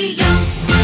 Young.